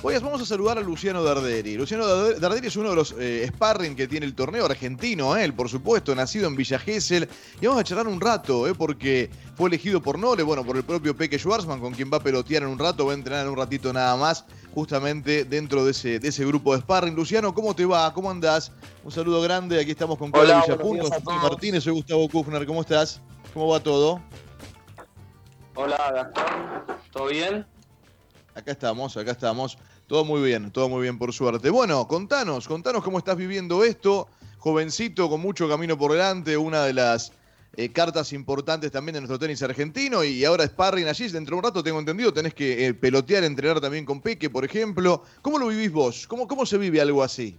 Hoy vamos a saludar a Luciano Darderi. Luciano Darderi es uno de los eh, sparring que tiene el torneo argentino, él, por supuesto, nacido en Villa Gesell. Y vamos a charlar un rato, eh, porque fue elegido por Nole, bueno, por el propio Peque Schwarzman, con quien va a pelotear en un rato, va a entrenar en un ratito nada más, justamente dentro de ese, de ese grupo de sparring. Luciano, ¿cómo te va? ¿Cómo andás? Un saludo grande, aquí estamos con Carlos Villapun, con Martínez, soy Gustavo Kufner, ¿cómo estás? ¿Cómo va todo? Hola, Gastón, ¿todo bien? Acá estamos, acá estamos. Todo muy bien, todo muy bien por suerte. Bueno, contanos, contanos cómo estás viviendo esto. Jovencito, con mucho camino por delante, una de las eh, cartas importantes también de nuestro tenis argentino y ahora sparring allí. Dentro de un rato, tengo entendido, tenés que eh, pelotear, entrenar también con Peque, por ejemplo. ¿Cómo lo vivís vos? ¿Cómo, ¿Cómo se vive algo así?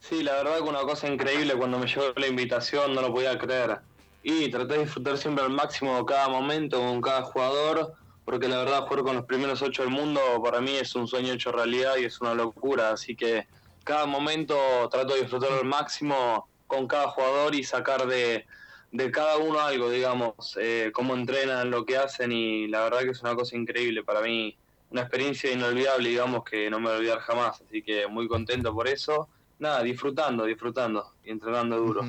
Sí, la verdad que una cosa increíble cuando me llegó la invitación, no lo podía creer. Y traté de disfrutar siempre al máximo cada momento con cada jugador porque la verdad jugar con los primeros ocho del mundo para mí es un sueño hecho realidad y es una locura, así que cada momento trato de disfrutarlo al máximo con cada jugador y sacar de, cada uno algo, digamos, eh, cómo entrenan, lo que hacen y la verdad que es una cosa increíble para mí, una experiencia inolvidable, digamos, que no me voy a olvidar jamás, así que muy contento por eso, nada, disfrutando, disfrutando y entrenando duro.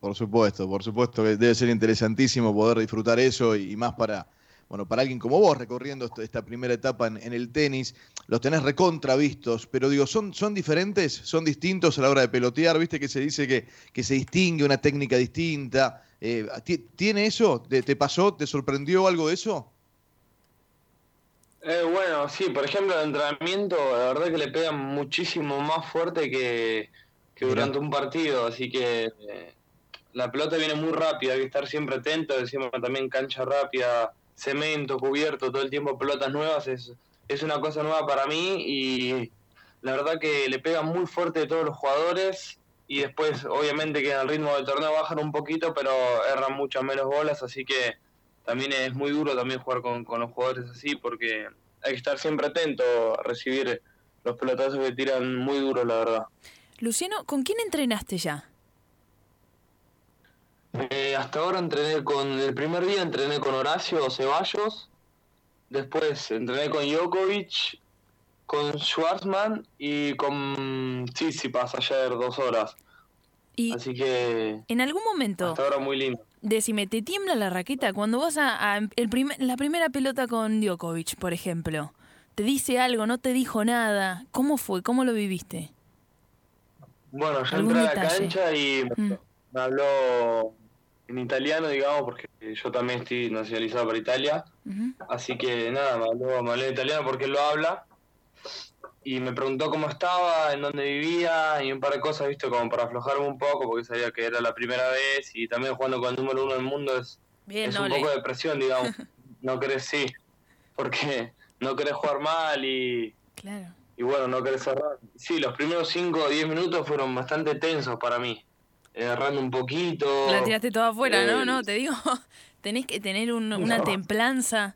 Por supuesto, por supuesto que debe ser interesantísimo poder disfrutar eso y más para bueno, para alguien como vos recorriendo esta primera etapa en, el tenis, los tenés recontravistos, pero digo, ¿son, ¿son diferentes? ¿Son distintos a la hora de pelotear? ¿Viste que se dice que, que se distingue una técnica distinta? Eh, ¿Tiene eso? ¿Te, pasó? ¿Te sorprendió algo de eso? Eh, bueno, sí, por ejemplo, el entrenamiento, la verdad que le pegan muchísimo más fuerte que, durante un partido, así que eh, la pelota viene muy rápida, hay que estar siempre atento, decimos también cancha rápida, cemento, cubierto, todo el tiempo pelotas nuevas, es, es una cosa nueva para mí y la verdad que le pega muy fuerte a todos los jugadores y después obviamente que en el ritmo del torneo bajan un poquito, pero erran muchas menos bolas, así que también es muy duro también jugar con, con los jugadores así porque hay que estar siempre atento a recibir los pelotazos que tiran muy duro, la verdad. Luciano, ¿con quién entrenaste ya? Eh, hasta ahora entrené con, el primer día entrené con Horacio Ceballos, después entrené con Djokovic, con Schwarzman y con Tsitsipas ayer dos horas. Y Así que... En algún momento... Hasta ahora muy lindo. Decime, ¿te tiembla la raqueta cuando vas a, el la primera pelota con Djokovic, por ejemplo? ¿Te dice algo? ¿No te dijo nada? ¿Cómo fue? ¿Cómo lo viviste? Bueno, yo entré a la cancha y mm. me habló en italiano, digamos, porque yo también estoy nacionalizado para Italia. Así que nada, me habló, en italiano porque él lo habla. Y me preguntó cómo estaba, en dónde vivía y un par de cosas, viste, como para aflojarme un poco, porque sabía que era la primera vez y también jugando con el número uno del mundo es, es un poco de presión, digamos. no querés, sí, porque no querés jugar mal y. Claro. Y bueno, no querés cerrar. Sí, los primeros 5 o 10 minutos fueron bastante tensos para mí errando un poquito. La tiraste toda afuera, ¿no? No, te digo, tenés que tener una templanza.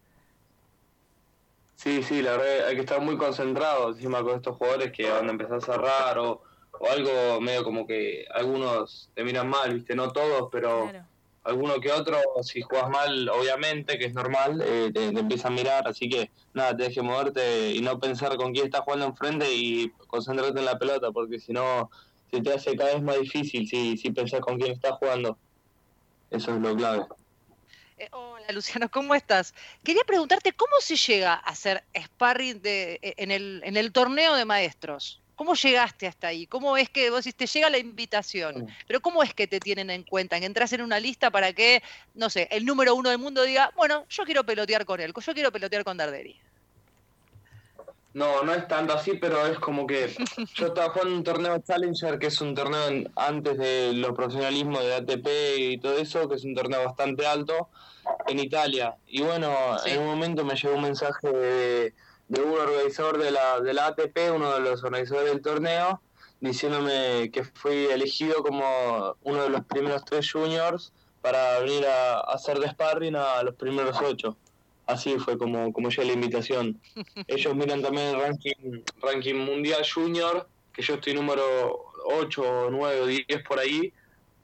Sí, sí, la verdad hay que estar muy concentrado encima con estos jugadores que van a empezar a cerrar o, o algo medio como que algunos te miran mal, viste, no todos, pero alguno que otro, si juegas mal, obviamente, que es normal, eh, te, te empieza a mirar, así que nada, te dejes moverte y no pensar con quién estás jugando enfrente y concentrarte en la pelota, porque si no se te hace cada vez más difícil si, si pensás con quién estás jugando. Eso es lo clave. Eh, hola Luciano, ¿cómo estás? Quería preguntarte cómo se llega a hacer sparring de, eh, en, el, en el torneo de maestros. ¿Cómo llegaste hasta ahí? ¿Cómo es que vos te llega la invitación? Pero ¿cómo es que te tienen en cuenta? ¿Que entras en una lista para que, no sé, el número uno del mundo diga, bueno, yo quiero pelotear con él, yo quiero pelotear con Darderi? No, no es tanto así, pero es como que yo estaba jugando un torneo Challenger, que es un torneo antes de los profesionalismos de ATP y todo eso, que es un torneo bastante alto en Italia. Y bueno, en un momento me llegó un mensaje de, un organizador de la, de la ATP, uno de los organizadores del torneo, diciéndome que fui elegido como uno de los primeros tres juniors para venir a, a hacer de sparring a los primeros ocho así fue como, como yo la invitación. Ellos miran también el ranking, ranking mundial junior, que yo estoy número 8, 9 o 10 por ahí.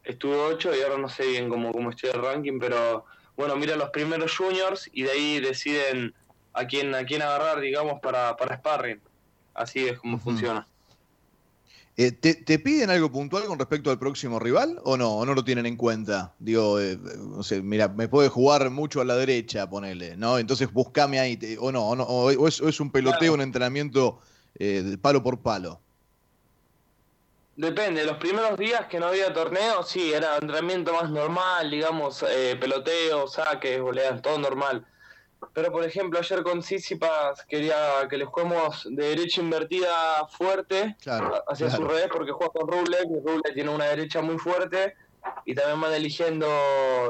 Estuve 8 y ahora no sé bien cómo, cómo estoy el ranking, pero bueno, miran los primeros juniors y de ahí deciden a quién, a quién agarrar, digamos, para, para sparring. Así es como funciona. Eh, ¿te, piden algo puntual con respecto al próximo rival o no? ¿O no lo tienen en cuenta? Digo, eh, no sé, mira, me puede jugar mucho a la derecha, ponele, ¿no? Entonces buscame ahí, o no, o, no, o es, un peloteo, un entrenamiento eh, palo por palo. Depende, los primeros días que no había torneo, sí, era entrenamiento más normal, digamos, peloteo, saques, voleas, todo normal. Pero por ejemplo, ayer con Sissipas quería que le juguemos de derecha invertida fuerte hacia su revés porque juega con Ruble, y Ruble tiene una derecha muy fuerte y también van eligiendo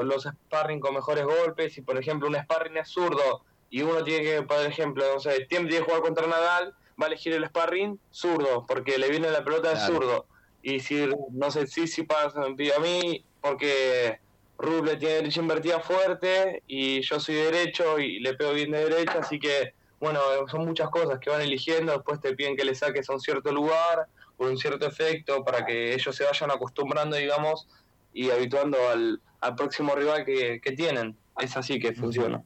los sparring con mejores golpes. Y por ejemplo, un sparring es zurdo y uno tiene que, por ejemplo, no sé, tiene que jugar contra Nadal, va a elegir el sparring zurdo porque le viene la pelota de zurdo. Y si, no sé, Sissipas me pide a mí porque Ruble tiene derecha invertida fuerte y yo soy derecho y le pego bien de derecha, así que bueno, son muchas cosas que van eligiendo, después te piden que le saques a un cierto lugar, por un cierto efecto, para que ellos se vayan acostumbrando, digamos, y habituando al, próximo rival que, que tienen. Es así que funciona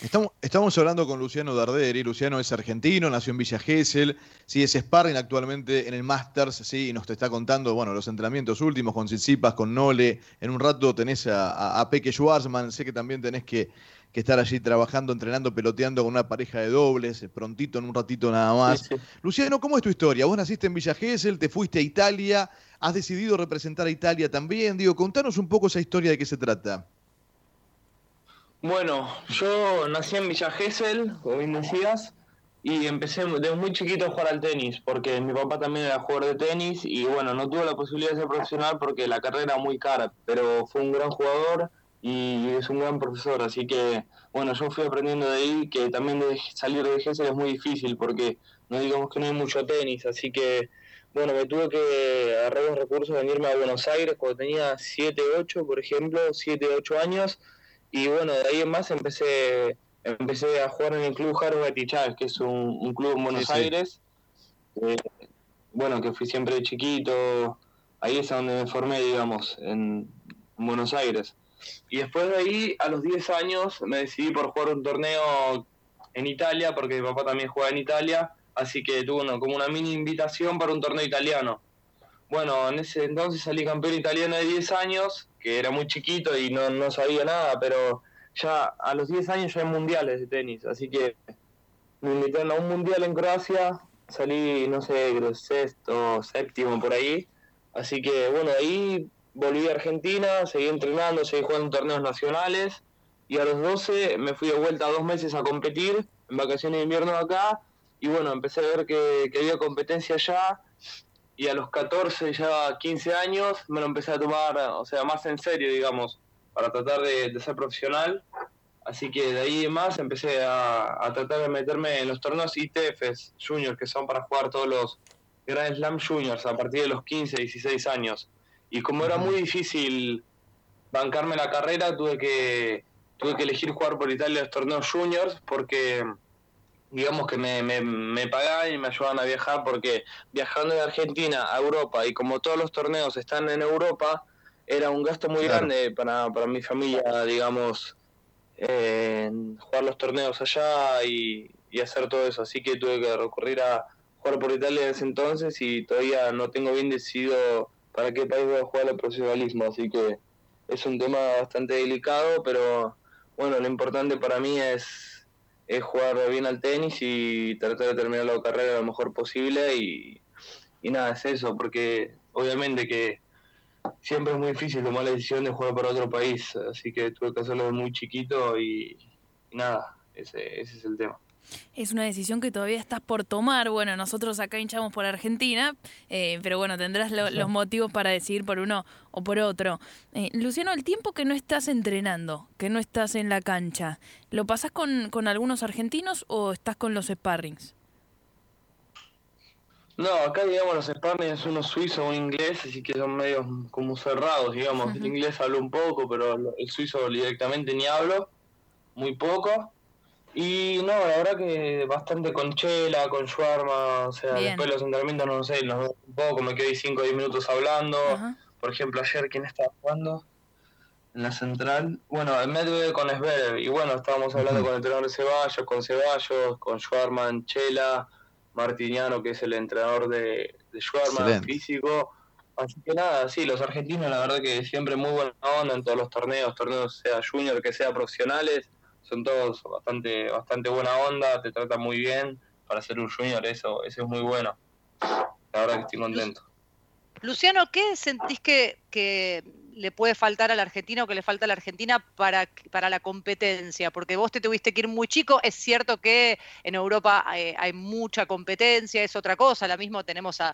estamos, estamos, hablando con Luciano Darderi. Luciano es argentino, nació en Villa Gesell, sí, es sparring actualmente en el Masters, sí, y nos te está contando, bueno, los entrenamientos últimos con Tsitsipas, con Nole. En un rato tenés a, a, Peque Schwarzman, sé que también tenés que, estar allí trabajando, entrenando, peloteando con una pareja de dobles, prontito, en un ratito nada más. Luciano, ¿cómo es tu historia? Vos naciste en Villa Gesell, te fuiste a Italia, has decidido representar a Italia también. Digo, contanos un poco esa historia de qué se trata. Bueno, yo nací en Villa Gesell, como bien decías, y empecé desde muy chiquito a jugar al tenis, porque mi papá también era jugador de tenis y bueno, no tuve la posibilidad de ser profesional porque la carrera era muy cara, pero fue un gran jugador y es un gran profesor, así que bueno, yo fui aprendiendo de ahí que también de salir de Gesell es muy difícil porque no digamos que no hay mucho tenis, así que bueno, me tuve que agarrar los recursos, venirme a Buenos Aires cuando tenía 7, 8, por ejemplo, 7, 8 años y bueno, de ahí en más empecé empecé a jugar en el club Jaro Chávez, que es un, club en Buenos Aires. Eh, bueno, que fui siempre de chiquito. Ahí es donde me formé, digamos, en, Buenos Aires. Y después de ahí, a los 10 años, me decidí por jugar un torneo en Italia, porque mi papá también juega en Italia. Así que tuve como una mini invitación para un torneo italiano. Bueno, en ese entonces salí campeón italiano de 10 años que era muy chiquito y no, no sabía nada, pero ya a los 10 años ya hay mundiales de tenis, así que me invitaron a un mundial en Croacia, salí, no sé, sexto, séptimo por ahí, así que bueno, ahí volví a Argentina, seguí entrenando, seguí jugando torneos nacionales y a los 12 me fui de vuelta dos meses a competir en vacaciones de invierno acá y bueno, empecé a ver que, que había competencia allá y a los 14, ya 15 años, me lo empecé a tomar, o sea, más en serio, digamos, para tratar de, ser profesional. Así que de ahí en más empecé a, tratar de meterme en los torneos ITFs Juniors, que son para jugar todos los Grand Slam Juniors a partir de los 15, 16 años. Y como era muy difícil bancarme la carrera, tuve que, tuve que elegir jugar por Italia los torneos Juniors, porque digamos que me, me, me pagaban y me ayudaban a viajar porque viajando de Argentina a Europa y como todos los torneos están en Europa, era un gasto muy grande para, para mi familia, digamos, jugar los torneos allá y, y, hacer todo eso. Así que tuve que recurrir a jugar por Italia en ese entonces y todavía no tengo bien decidido para qué país voy a jugar el profesionalismo. Así que es un tema bastante delicado, pero bueno, lo importante para mí es es jugar bien al tenis y tratar de terminar la carrera lo mejor posible y, nada, es eso, porque obviamente que siempre es muy difícil tomar la decisión de jugar para otro país, así que tuve que hacerlo muy chiquito y, nada, ese, ese es el tema. Es una decisión que todavía estás por tomar. Bueno, nosotros acá hinchamos por Argentina, eh, pero bueno, tendrás los motivos para decidir por uno o por otro. Eh, Luciano, el tiempo que no estás entrenando, que no estás en la cancha, ¿lo pasás con, con algunos argentinos o estás con los sparrings? No, acá digamos los sparrings uno suizo o un inglés, así que son medios como cerrados, digamos. El inglés hablo un poco, pero el suizo directamente ni hablo, muy poco. Y no, la verdad que bastante con Chela, con Schwarma, o sea, después de los entrenamientos, no sé, un poco, me quedé 5 o 10 minutos hablando. Por ejemplo, ayer, ¿quién estaba jugando? en la central. Bueno, en Medvedev con Esberev. Y bueno, estábamos hablando con el entrenador de Ceballos, con Ceballos, con Schwarman, Chela, Martiniano, que es el entrenador de, de Schwarman, físico. Así que nada, sí, los argentinos la verdad que siempre muy buena onda en todos los torneos, torneos sea junior, que sea profesionales, son todos bastante bastante buena onda, te tratan muy bien para ser un junior, eso, eso es muy bueno. La verdad que estoy contento. Luciano, ¿qué sentís que, que le puede faltar al argentino o que le falta a la Argentina para, para la competencia? Porque vos te tuviste que ir muy chico, es cierto que en Europa hay, mucha competencia, es otra cosa, la mismo tenemos a,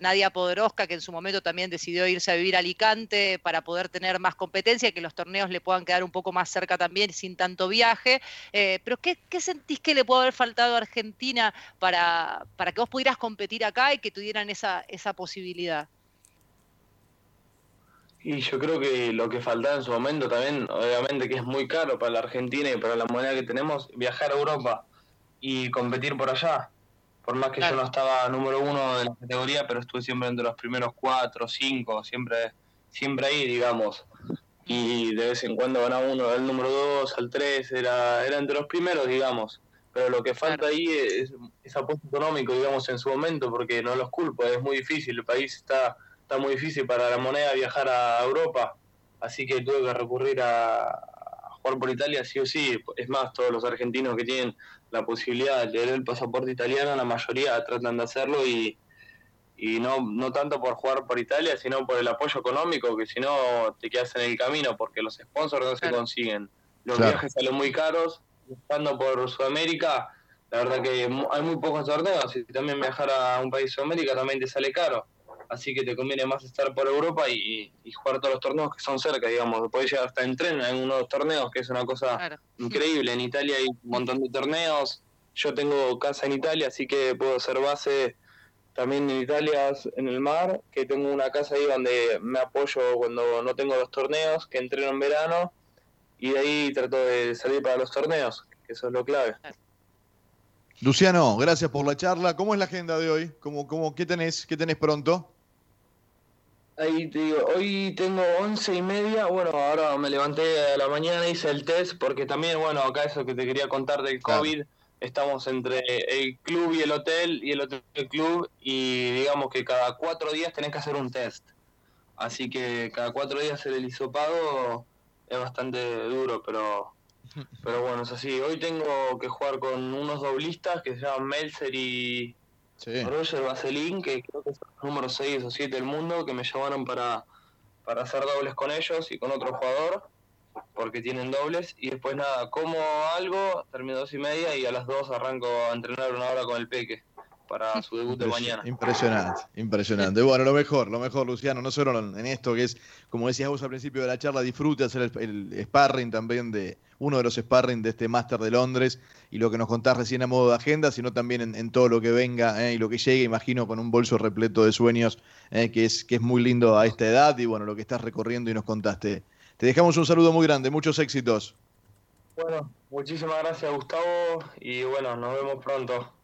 Nadia Podoroska que en su momento también decidió irse a vivir a Alicante para poder tener más competencia que los torneos le puedan quedar un poco más cerca también sin tanto viaje. Eh, pero ¿qué, sentís que le puede haber faltado a Argentina para, para que vos pudieras competir acá y que tuvieran esa, esa posibilidad? Y yo creo que lo que faltaba en su momento también, obviamente que es muy caro para la Argentina y para la moneda que tenemos, viajar a Europa y competir por allá. Por más que yo no estaba número uno de la categoría, pero estuve siempre entre los primeros cuatro, cinco, siempre, siempre ahí, digamos. Y de vez en cuando ganaba uno, el número dos, al tres, era, era entre los primeros, digamos. Pero lo que falta ahí es, es apoyo económico, digamos, en su momento, porque no los culpo, es muy difícil, el país está está muy difícil para la moneda viajar a Europa, así que tuve que recurrir a, jugar por Italia sí o sí. Es más, todos los argentinos que tienen la posibilidad de tener el pasaporte italiano, la mayoría tratan de hacerlo y, y no, no tanto por jugar por Italia, sino por el apoyo económico, que si no te quedas en el camino, porque los sponsors no se consiguen. Los viajes salen muy caros, estando por Sudamérica, la verdad que hay muy pocos torneos, y también viajar a un país de Sudamérica también te sale caro así que te conviene más estar por Europa y, jugar todos los torneos que son cerca, digamos. Podés llegar hasta en tren en unos torneos, que es una cosa increíble. En Italia hay un montón de torneos. Yo tengo casa en Italia, así que puedo hacer base también en Italia, en el mar, que tengo una casa ahí donde me apoyo cuando no tengo los torneos, que entreno en verano, y de ahí trato de salir para los torneos, que eso es lo clave. Luciano, gracias por la charla. ¿Cómo es la agenda de hoy? ¿Cómo, cómo, ¿Qué tenés? ¿Qué tenés pronto? Ahí te digo, hoy tengo once y media, bueno, ahora me levanté a la mañana, hice el test, porque también, bueno, acá eso que te quería contar del COVID, estamos entre el club y el hotel, y el hotel y el club, y digamos que cada cuatro días tenés que hacer un test. Así que cada cuatro días el hisopado es bastante duro, pero pero bueno, es así. Hoy tengo que jugar con unos doblistas que se llaman Melzer y, Roger Vaseline, que creo que son los números 6 o 7 del mundo, que me llamaron para, para hacer dobles con ellos y con otro jugador, porque tienen dobles. Y después nada, como algo, termino dos y media y a las dos arranco a entrenar una hora con el Peque para su debut de mañana. Impresionante, impresionante. Bueno, lo mejor, lo mejor, Luciano, no solo en esto que es, como decías vos al principio de la charla, disfruta hacer el, sparring también de uno de los sparring de este Máster de Londres y lo que nos contás recién a modo de agenda, sino también en, todo lo que venga eh, y lo que llegue, imagino, con un bolso repleto de sueños, eh, que, es, que es muy lindo a esta edad y bueno, lo que estás recorriendo y nos contaste. Te dejamos un saludo muy grande, muchos éxitos. Bueno, muchísimas gracias Gustavo y bueno, nos vemos pronto.